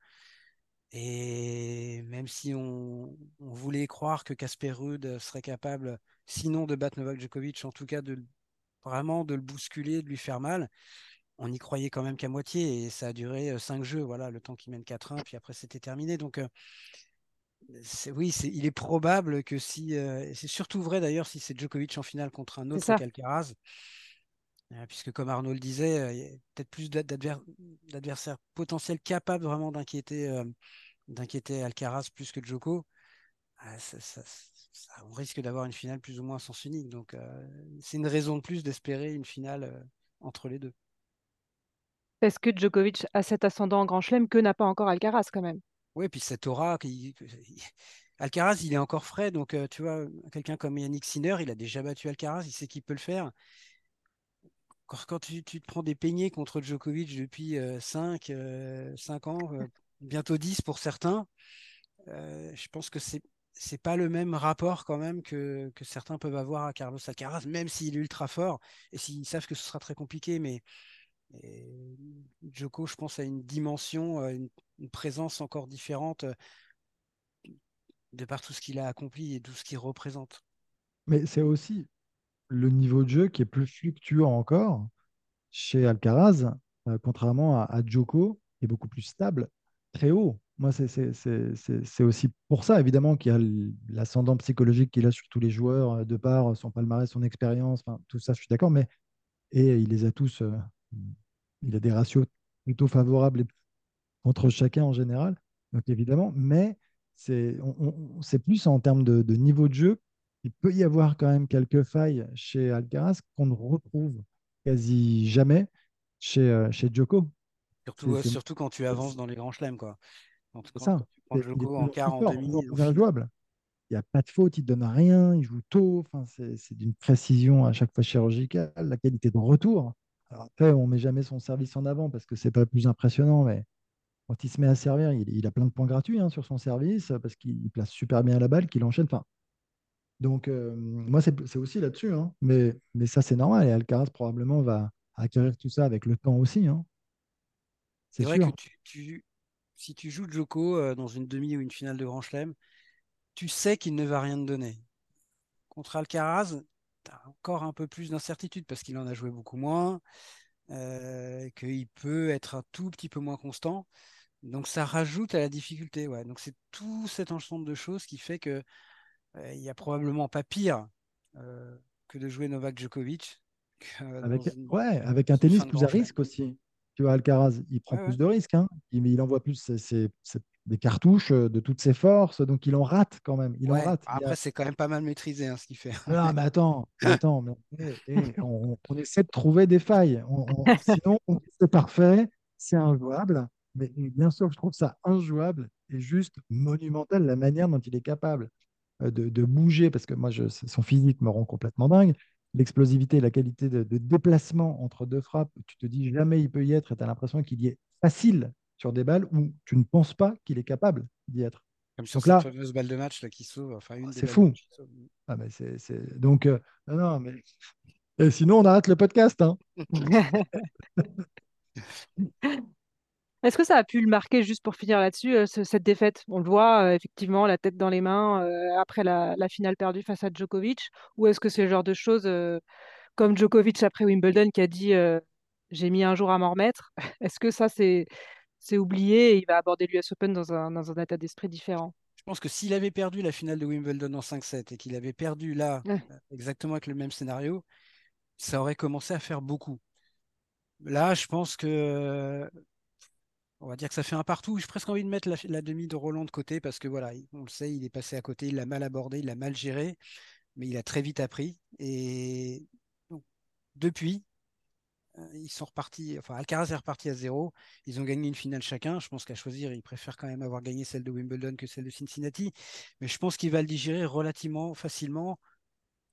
Et même si on, voulait croire que Casper Ruud serait capable, sinon de battre Novak Djokovic, en tout cas de vraiment de le bousculer, de lui faire mal, on y croyait quand même qu'à moitié et ça a duré cinq jeux, voilà, le temps qu'il mène 4-1, puis après c'était terminé. Donc euh, oui, il est probable que si, euh, c'est surtout vrai d'ailleurs si c'est Djokovic en finale contre un autre qu'Alcaraz, puisque comme Arnaud le disait, il y a peut-être plus d'adversaires potentiels capables vraiment d'inquiéter d'inquiéter Alcaraz plus que Djoko. Ah, on risque d'avoir une finale plus ou moins sens unique. Donc c'est une raison de plus d'espérer une finale entre les deux. Est-ce que Djokovic a cet ascendant en Grand Chelem que n'a pas encore Alcaraz quand même. Oui, puis cette aura. Alcaraz, il est encore frais. Donc, tu vois, quelqu'un comme Yannick Sinner, il a déjà battu Alcaraz, il sait qu'il peut le faire quand tu, te prends des peignets contre Djokovic depuis 5, euh, 5 euh, ans, euh, bientôt 10 pour certains, je pense que c'est c'est pas le même rapport quand même que, que, certains peuvent avoir à Carlos Alcaraz, même s'il est ultra fort et s'ils savent que ce sera très compliqué. Mais Djoko, je pense, a une dimension, une, une présence encore différente de par tout ce qu'il a accompli et tout ce qu'il représente. Mais c'est aussi, le niveau de jeu qui est plus fluctuant encore chez Alcaraz, euh, contrairement à, Djoko, qui est beaucoup plus stable, très haut. Moi, c'est aussi pour ça, évidemment, qu'il y a l'ascendant psychologique qu'il a sur tous les joueurs, euh, de par son palmarès, son expérience, tout ça, je suis d'accord, mais et il les a tous, euh, il a des ratios plutôt favorables contre chacun en général, donc évidemment, mais c'est plus en termes de, de, niveau de jeu il peut y avoir quand même quelques failles chez Alcaraz qu'on ne retrouve quasi jamais chez, euh, chez Djoko. Surtout, surtout quand tu avances dans les grands chelems. Quoi. Quand, ça. tu prends Djoko en quart, en demi. C'est injouable. Il n'y a pas de faute, il ne donne rien, il joue tôt. Enfin, c'est d'une précision à chaque fois chirurgicale. La qualité de retour. Alors après, on ne met jamais son service en avant parce que ce n'est pas plus impressionnant, mais quand il se met à servir, il, a plein de points gratuits hein, sur son service parce qu'il place super bien la balle, qu'il enchaîne. Enfin, donc, euh, moi, c'est aussi là-dessus. Hein. Mais, mais ça, c'est normal. Et Alcaraz, probablement, va acquérir tout ça avec le temps aussi. Hein. C'est vrai que tu, si tu joues Joko euh, dans une demi ou une finale de Grand Chelem, tu sais qu'il ne va rien te donner. Contre Alcaraz, tu as encore un peu plus d'incertitude parce qu'il en a joué beaucoup moins, euh, qu'il peut être un tout petit peu moins constant. Donc ça rajoute à la difficulté. Ouais. Donc c'est tout cet ensemble de choses qui fait que euh, il n'y a probablement pas pire euh, que de jouer Novak Djokovic. Avec, ouais, avec un tennis plus à risque aussi. Tu vois, Alcaraz, il prend plus de risques. Hein. Il, il, envoie plus des cartouches euh, de toutes ses forces, donc il en rate quand même. Il en rate. Après, c'est quand même pas mal maîtrisé hein, ce qu'il fait. Non, mais attends, attends on, essaie de trouver des failles. sinon, c'est parfait, c'est injouable. Mais bien sûr, je trouve ça injouable et juste monumental la manière dont il est capable euh, de, bouger, parce que moi, je, son physique me rend complètement dingue. L'explosivité, la qualité de, déplacement entre deux frappes, tu te dis jamais il peut y être et tu as l'impression qu'il y est facile sur des balles où tu ne penses pas qu'il est capable d'y être. Comme sur cette fameuse balle de match là, qui sauve. Enfin, une c'est fou. Ah, mais c'est, Donc, euh, non, mais. Et sinon, on arrête le podcast. Hein. Est-ce que ça a pu le marquer, juste pour finir là-dessus, euh, ce- cette défaite? On le voit, euh, effectivement, la tête dans les mains euh, après la, la finale perdue face à Djokovic. Ou est-ce que c'est le genre de choses euh, comme Djokovic après Wimbledon qui a dit euh, j'ai mis un jour à m'en remettre? Est-ce que ça, c'est c'est oublié et il va aborder l'US Open dans un, dans un état d'esprit différent? Je pense que s'il avait perdu la finale de Wimbledon en 5-7 et qu'il avait perdu là, Ouais. euh, exactement avec le même scénario, ça aurait commencé à faire beaucoup. Là, je pense que on va dire que ça fait un partout. J'ai presque envie de mettre la, demi de Roland de côté parce que voilà, il- on le sait, il est passé à côté, il l'a mal abordé, il l'a mal géré, mais il a très vite appris. Et donc, depuis, euh, ils sont repartis, enfin Alcaraz est reparti à zéro. Ils ont gagné une finale chacun. Je pense qu'à choisir, il préfère quand même avoir gagné celle de Wimbledon que celle de Cincinnati. Mais je pense qu'il va le digérer relativement facilement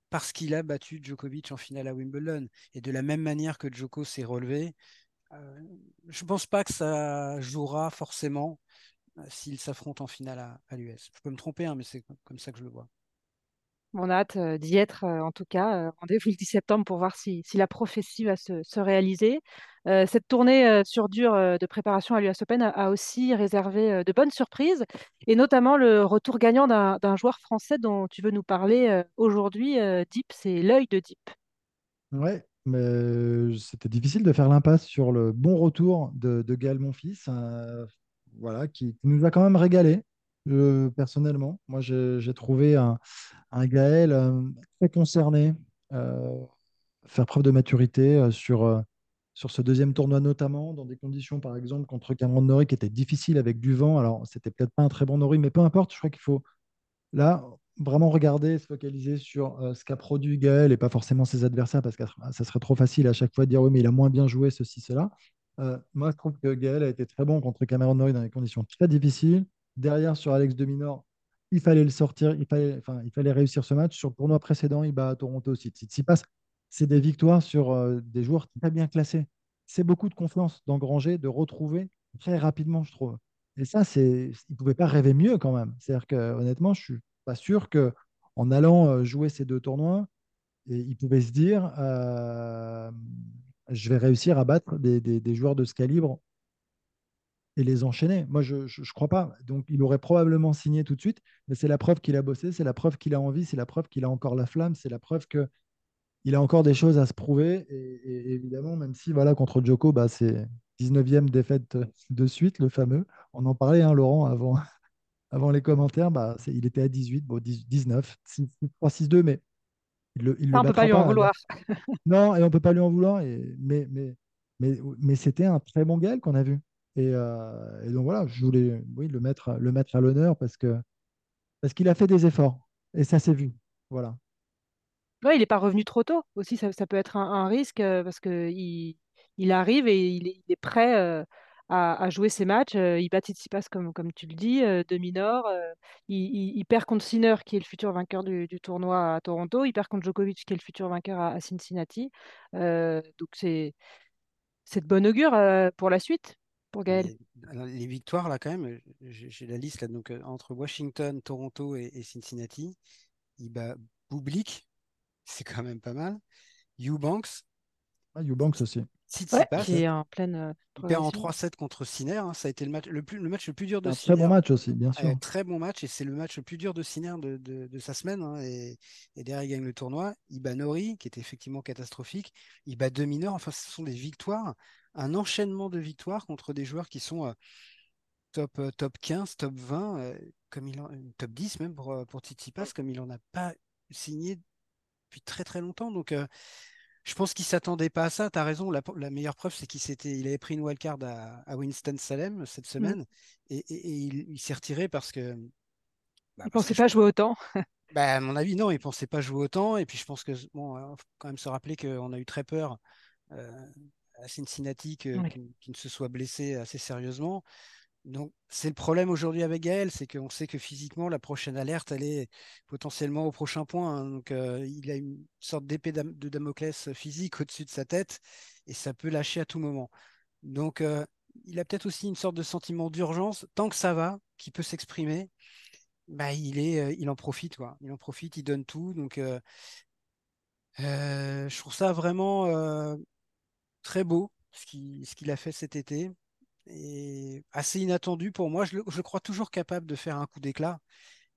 parce qu'il a battu Djokovic en finale à Wimbledon. Et de la même manière que Djoko s'est relevé, je ne pense pas que ça jouera forcément euh, s'ils s'affrontent en finale à, à l'US. Je peux me tromper, hein, mais c'est comme ça que je le vois. On a hâte euh, d'y être, euh, en tout cas. Euh, Rendez-vous le 10 septembre pour voir si, si la prophétie va se, se réaliser. Euh, cette tournée euh, sur dur euh, de préparation à l'US Open a, aussi réservé euh, de bonnes surprises, et notamment le retour gagnant d'un joueur français dont tu veux nous parler euh, aujourd'hui. euh, Deep, c'est l'œil de Deep. Ouais, mais c'était difficile de faire l'impasse sur le bon retour de, de Gaël Monfils, euh, voilà, qui, nous a quand même régalé, personnellement. Moi, j'ai trouvé un, un Gaël euh, très concerné, euh, faire preuve de maturité sur, sur ce deuxième tournoi, notamment dans des conditions, par exemple, contre Cameron Norrie, qui était difficile avec du vent. Alors, c'était peut-être pas un très bon Norrie, mais peu importe, je crois qu'il faut Là, vraiment regarder, se focaliser sur euh, ce qu'a produit Gaël et pas forcément ses adversaires, parce que ça serait trop facile à chaque fois de dire oui, mais il a moins bien joué ceci, cela. Euh, moi, je trouve que Gaël a été très bon contre Cameron Norrie dans des conditions très difficiles. Derrière, sur Alex de Minaur, il fallait le sortir, il fallait, enfin, il fallait réussir ce match. Sur le tournoi précédent, il bat à Toronto aussi. Tsitsipas, c'est des victoires sur euh, des joueurs très bien classés. C'est beaucoup de confiance d'engranger, de retrouver très rapidement, je trouve. Et ça, c'est, il ne pouvait pas rêver mieux quand même. C'est-à-dire que honnêtement, je suis pas sûr que en allant euh, jouer ces deux tournois, il pouvait se dire, euh, je vais réussir à battre des, des- joueurs de ce calibre et les enchaîner. Moi, je ne crois pas. Donc, il aurait probablement signé tout de suite, mais c'est la preuve qu'il a bossé, c'est la preuve qu'il a envie, c'est la preuve qu'il a encore la flamme, c'est la preuve que il a encore des choses à se prouver. Et, et évidemment, même si voilà, contre Djoko, bah, c'est 19e défaite de suite, le fameux. On en parlait, hein, Laurent, avant, avant les commentaires. Bah, il était à 18, bon, 10 19, 6, 3, 6, 2, mais il le, il le Ça, on peut pas lui en vouloir. Non, et on peut pas lui en vouloir. Et, mais mais, mais, mais c'était un très bon Gaël qu'on a vu. Et, euh, et donc voilà, je voulais oui, le mettre, le mettre à l'honneur parce que parce qu'il a fait des efforts. Et ça s'est vu. Voilà. Ouais, il n'est pas revenu trop tôt aussi, ça, ça peut être un, un risque euh, parce que il, il arrive et il est, il est prêt euh, à, à jouer ses matchs. euh, il bat Tsitsipas comme, comme tu le dis, euh, demi-nord. euh, il, il- il perd contre Sinner qui est le futur vainqueur du, du tournoi à Toronto. Il perd contre Djokovic qui est le futur vainqueur à, à Cincinnati. Euh, donc c'est c'est de bon augure euh, pour la suite pour Gaël. Alors, les victoires, là, quand même, j'ai j'ai la liste là, donc entre Washington, Toronto et, et Cincinnati, il bat Bublik, c'est quand même pas mal. Eubanks, Ah, Eubanks aussi. Ouais, Tsitsipas, qui est en pleine euh, il perd en progression. 3-7 contre Sinner. hein, ça a été le match le plus, le match le plus dur de Un très bon Sinner. match aussi, bien Euh, sûr. très bon match et c'est le match le plus dur de Sinner de, de- de sa semaine. hein, et, et derrière, il gagne le tournoi. Il bat Nori, qui était effectivement catastrophique. Il bat deux mineurs. Enfin, ce sont des victoires, un enchaînement de victoires contre des joueurs qui sont euh, top, euh, top 15, top 20, euh, comme il en, euh, top 10 même pour, euh, pour Tsitsipas, comme il n'en a pas signé depuis très très longtemps. Donc, euh, je pense qu'il s'attendait pas à ça. Tu as raison. La, la meilleure preuve, c'est qu'il il avait pris une wildcard à, à Winston-Salem cette Mm. semaine et, et- et il, il s'est retiré parce que, bah, Il que pensait pas jouer autant. bah, à mon avis, non, il pensait pas jouer autant. Et puis, je pense que, bon, il faut quand même se rappeler qu'on a eu très peur euh, à Cincinnati qu'il ne se soit blessé assez sérieusement. Donc, c'est le problème aujourd'hui avec Gaël, c'est qu'on sait que physiquement, la prochaine alerte, elle est potentiellement au prochain point. hein. Donc, euh, il a une sorte d'épée de Damoclès physique au-dessus de sa tête et ça peut lâcher à tout moment. Donc, euh, il a peut-être aussi une sorte de sentiment d'urgence. Tant que ça va, qui peut s'exprimer, bah, il euh, il en profite, quoi. Il en profite, il donne tout. Donc, je trouve ça vraiment très beau ce qu'il a fait cet été. Est assez inattendu pour moi. Je, le, crois toujours capable de faire un coup d'éclat.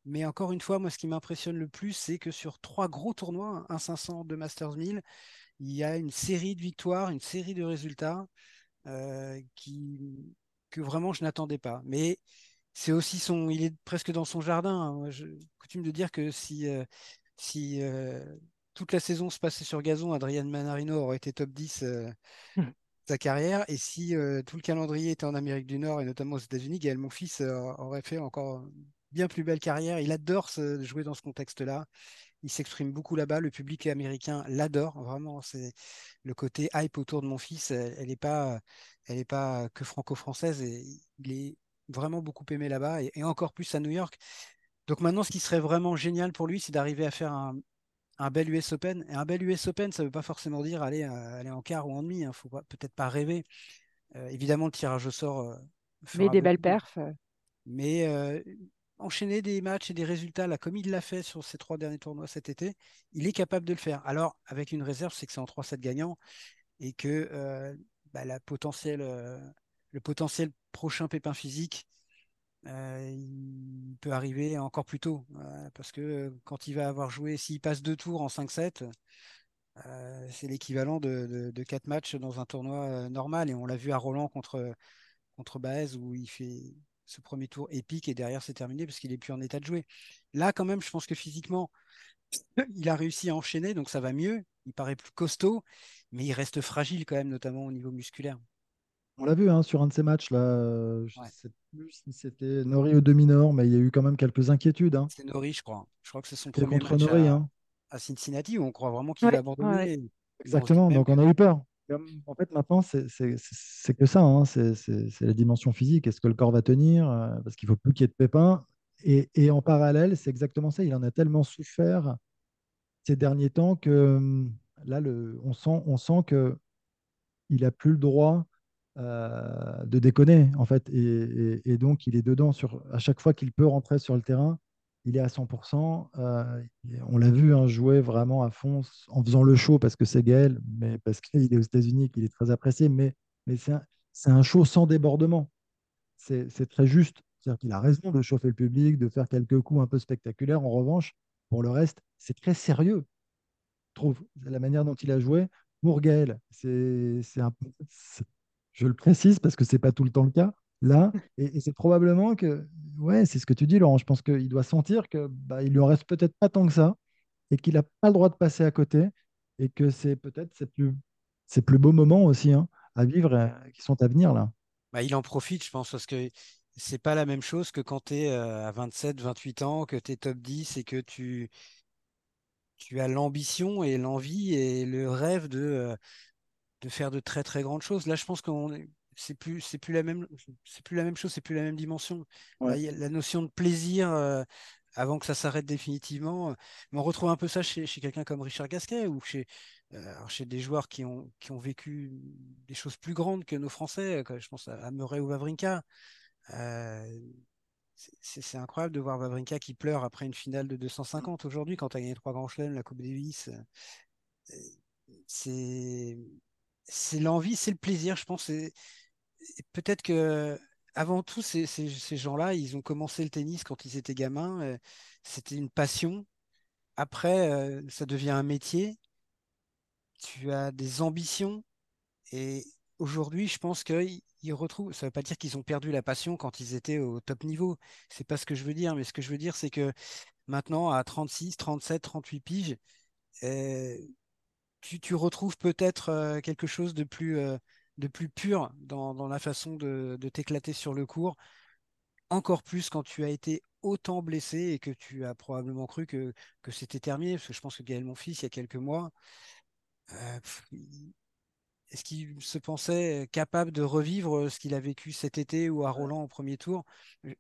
Mais encore une fois, moi, ce qui m'impressionne le plus, c'est que sur trois gros tournois, un 500 de Masters 1000, il y a une série de victoires, une série de résultats euh, que vraiment je n'attendais pas. Mais c'est aussi son, il est presque dans son jardin. Hein. Je coutume de dire que si, euh, si euh, toute la saison se passait sur gazon, Adrian Manarino aurait été top 10 mmh. Sa carrière. Et si tout le calendrier était en Amérique du Nord et notamment aux États-Unis, Gaël Monfils aurait fait encore bien plus belle carrière. Il adore jouer dans ce contexte-là. Il s'exprime beaucoup là-bas. Le public américain l'adore. Vraiment, c'est le côté hype autour de mon fils. Elle n'est pas, elle pas que franco-française. Et il est vraiment beaucoup aimé là-bas et, encore plus à New York. Donc maintenant, ce qui serait vraiment génial pour lui, c'est d'arriver à faire un, bel US Open. Et un bel US Open, ça ne veut pas forcément dire aller, euh, aller en quart ou en demi. Il hein. ne faut peut-être pas rêver. Euh, évidemment, le tirage au sort. Euh, mais des belles perfs. Mais enchaîner des matchs et des résultats, là, comme il l'a fait sur ces trois derniers tournois cet été, il est capable de le faire. Alors, avec une réserve, c'est que c'est en 3-7 gagnants et que euh, bah, la potentielle, euh, le potentiel prochain pépin physique, euh, il peut arriver encore plus tôt. parce que quand il va avoir joué, s'il passe deux tours en 5-7, c'est l'équivalent de, de, 4 matchs dans un tournoi normal. Et on l'a vu à Roland contre, contre Baez où il fait ce premier tour épique et derrière c'est terminé parce qu'il est plus en état de jouer. Là quand même, je pense que physiquement, il a réussi à enchaîner, donc ça va mieux. Il paraît plus costaud, mais il reste fragile quand même, notamment au niveau musculaire. On l'a vu hein, sur un de ces matchs là. Je ne sais plus si c'était Nori ou demi-nord, mais il y a eu quand même quelques inquiétudes. Hein. C'est Nori, je crois. Je crois que c'est son premier match à, hein. à, Cincinnati où on croit vraiment qu'il va abandonner. Exactement. Donc on a eu peur en fait, maintenant, c'est que ça, hein, c'est la dimension physique. Est-ce que le corps va tenir? Euh, Parce qu'il ne faut plus qu'il y ait de pépins. Et, et en parallèle, c'est exactement ça. Il en a tellement souffert ces derniers temps que hum, là, le, on sent, on sent qu'il n'a plus le droit euh, de déconner, en fait. Et, donc, il est dedans sur, à chaque fois qu'il peut rentrer sur le terrain il est à 100%. Euh, on l'a vu hein, jouer vraiment à fond en faisant le show parce que c'est Gaël, mais parce qu'il est aux États-Unis, qu'il est très apprécié. Mais, mais c'est un, un, show sans débordement. C'est très juste. C'est-à-dire qu'il a raison de chauffer le public, de faire quelques coups un peu spectaculaires. En revanche, pour le reste, c'est très sérieux. Je trouve la manière dont il a joué pour Gaël. C'est un je le précise parce que c'est pas tout le temps le cas là. Et, c'est probablement que, ouais, c'est ce que tu dis, Laurent. Je pense qu'il doit sentir que bah, il lui en reste peut-être pas tant que ça et qu'il n'a pas le droit de passer à côté et que c'est peut-être ses plus, plus beaux moments aussi hein, à vivre euh, qui sont à venir là. Bah, il en profite, je pense, parce que c'est pas la même chose que quand tu es euh, à 27, 28 ans, que tu es top 10 et que tu, tu as l'ambition et l'envie et le rêve de, euh, de faire de très très grandes choses. Là, je pense qu'on est c'est plus c'est plus la même c'est plus la même chose c'est plus la même dimension. La notion de plaisir euh, avant que ça s'arrête définitivement euh, mais on retrouve un peu ça chez, quelqu'un comme Richard Gasquet ou chez euh, chez des joueurs qui ont qui ont vécu des choses plus grandes que nos Français je pense à, Murray ou Vavrinka c'est incroyable de voir Vavrinka qui pleure après une finale de 250 aujourd'hui quand tu as gagné trois grands chelems la Coupe Davis. C'est c'est l'envie, c'est le plaisir, je pense peut-être que avant tout, ces, gens-là, ils ont commencé le tennis quand ils étaient gamins. Euh, c'était une passion. Après, euh, ça devient un métier. Tu as des ambitions. Et aujourd'hui, je pense qu'ils retrouvent. Ça ne veut pas dire qu'ils ont perdu la passion quand ils étaient au top niveau. C'est pas ce que je veux dire. Mais ce que je veux dire, c'est que maintenant, à 36, 37, 38 piges, euh, tu, retrouves peut-être quelque chose de plus de plus pur dans, la façon de, t'éclater sur le cours, encore plus quand tu as été autant blessé et que tu as probablement cru que, c'était terminé, parce que je pense que Gaël, mon fils, il y a quelques mois, euh, est-ce qu'il se pensait capable de revivre ce qu'il a vécu cet été ou à Roland au premier tour?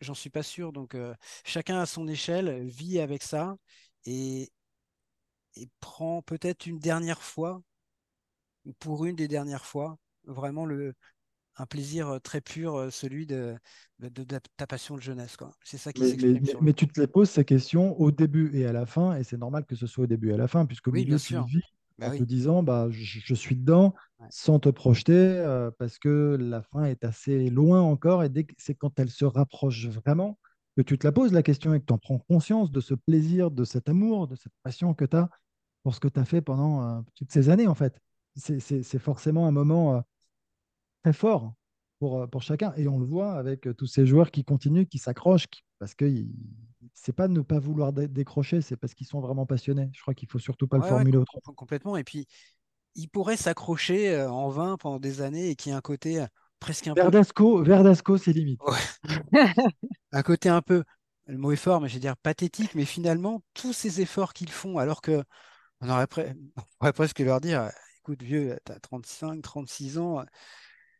J'en suis pas sûr. Donc euh, chacun à son échelle vit avec ça et, et prend peut-être une dernière fois, pour une des dernières fois, vraiment le, un plaisir euh, très pur, euh, celui de, de, ta passion de jeunesse. C'est ça qui mais, mais, tu te les poses ces questions au début et à la fin, et c'est normal que ce soit au début et à la fin, puisque oui, milieu, tu vis bah en te disant bah, je, suis dedans, sans te projeter, euh, parce que la fin est assez loin encore, et dès que c'est quand elle se rapproche vraiment que tu te la poses la question et que tu en prends conscience de ce plaisir, de cet amour, de cette passion que tu as pour ce que tu as fait pendant euh, toutes ces années, en fait. C'est forcément un moment euh, très fort pour, pour chacun. Et on le voit avec tous ces joueurs qui continuent, qui s'accrochent, parce que c'est pas ne pas vouloir décrocher, c'est parce qu'ils sont vraiment passionnés. Je crois qu'il faut surtout pas le formuler autrement. Complètement. Et puis, il pourrait s'accrocher euh, en vain pendant des années et qu'il y ait un côté euh, presque un Verdasco, peu... Verdasco, c'est limite. un côté un peu, le mot est fort, mais je vais dire pathétique, mais finalement, tous ces efforts qu'ils font, alors que on aurait, on pourrait presque leur dire, écoute vieux, tu as 35, 36 ans,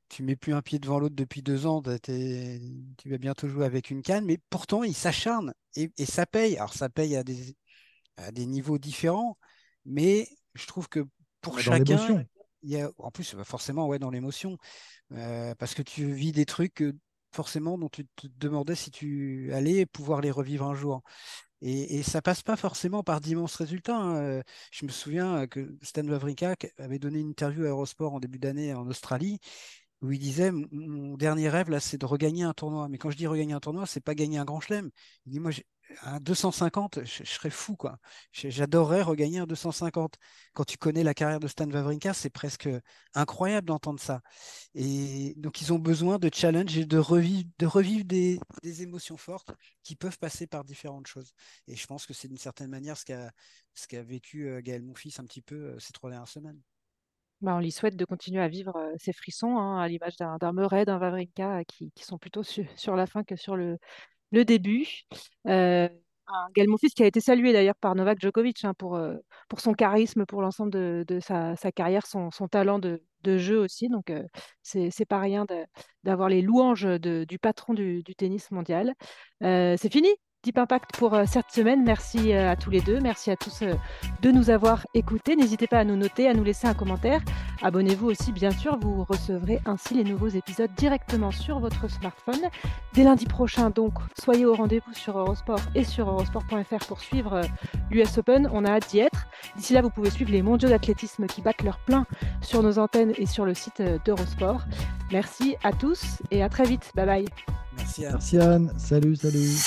tu mets plus un pied devant l'autre depuis deux ans, tu vas bientôt jouer avec une canne, mais pourtant ils s'acharnent et, ça paye. Alors ça paye à des, à des niveaux différents, mais je trouve que pour chacun, il y a, en plus bah, forcément ouais, dans l'émotion, euh, parce que tu vis des trucs forcément dont tu te demandais si tu allais pouvoir les revivre un jour. Et, et ça passe pas forcément par d'immenses résultats. Hein. Je me souviens que Stan Wawrinka avait donné une interview à Eurosport en début d'année en Australie où il disait mon dernier rêve là c'est de regagner un tournoi mais quand je dis regagner un tournoi c'est pas gagner un grand chelem il dit moi un 250 je, serais fou j'adorerais regagner un 250 quand tu connais la carrière de Stan Wawrinka c'est presque incroyable d'entendre ça. Et donc ils ont besoin de challenge et de revivre de revivre des, émotions fortes qui peuvent passer par différentes choses. Et je pense que c'est d'une certaine manière ce qu'a vécu euh, Gaël Monfils un petit peu euh, ces trois dernières semaines. Bah, on lui souhaite de continuer à vivre ces frissons, hein, à l'image d'un Murray, d'un Wawrinka, qui, qui, sont plutôt sur la fin que sur le, le début. Euh, un Gaël Monfils qui a été salué d'ailleurs par Novak Djokovic hein, pour, pour son charisme, pour l'ensemble de, sa, carrière, son, talent de, jeu aussi. Donc, c'est pas rien d'avoir les louanges du patron du, du tennis mondial. c'est fini Deep Impact pour euh, cette semaine. Merci euh, à tous les deux. Merci à tous euh, de nous avoir écoutés. N'hésitez pas à nous noter, à nous laisser un commentaire. Abonnez-vous aussi, bien sûr. Vous recevrez ainsi les nouveaux épisodes directement sur votre smartphone. Dès lundi prochain, donc, soyez au rendez-vous sur Eurosport et sur eurosport.fr pour suivre l'US Open. On a hâte d'y être. D'ici là, vous pouvez suivre les mondiaux d'athlétisme qui battent leur plein sur nos antennes et sur le site d'Eurosport. Merci à tous et à très vite. Bye bye. Merci Anne. Merci Anne. Salut, salut.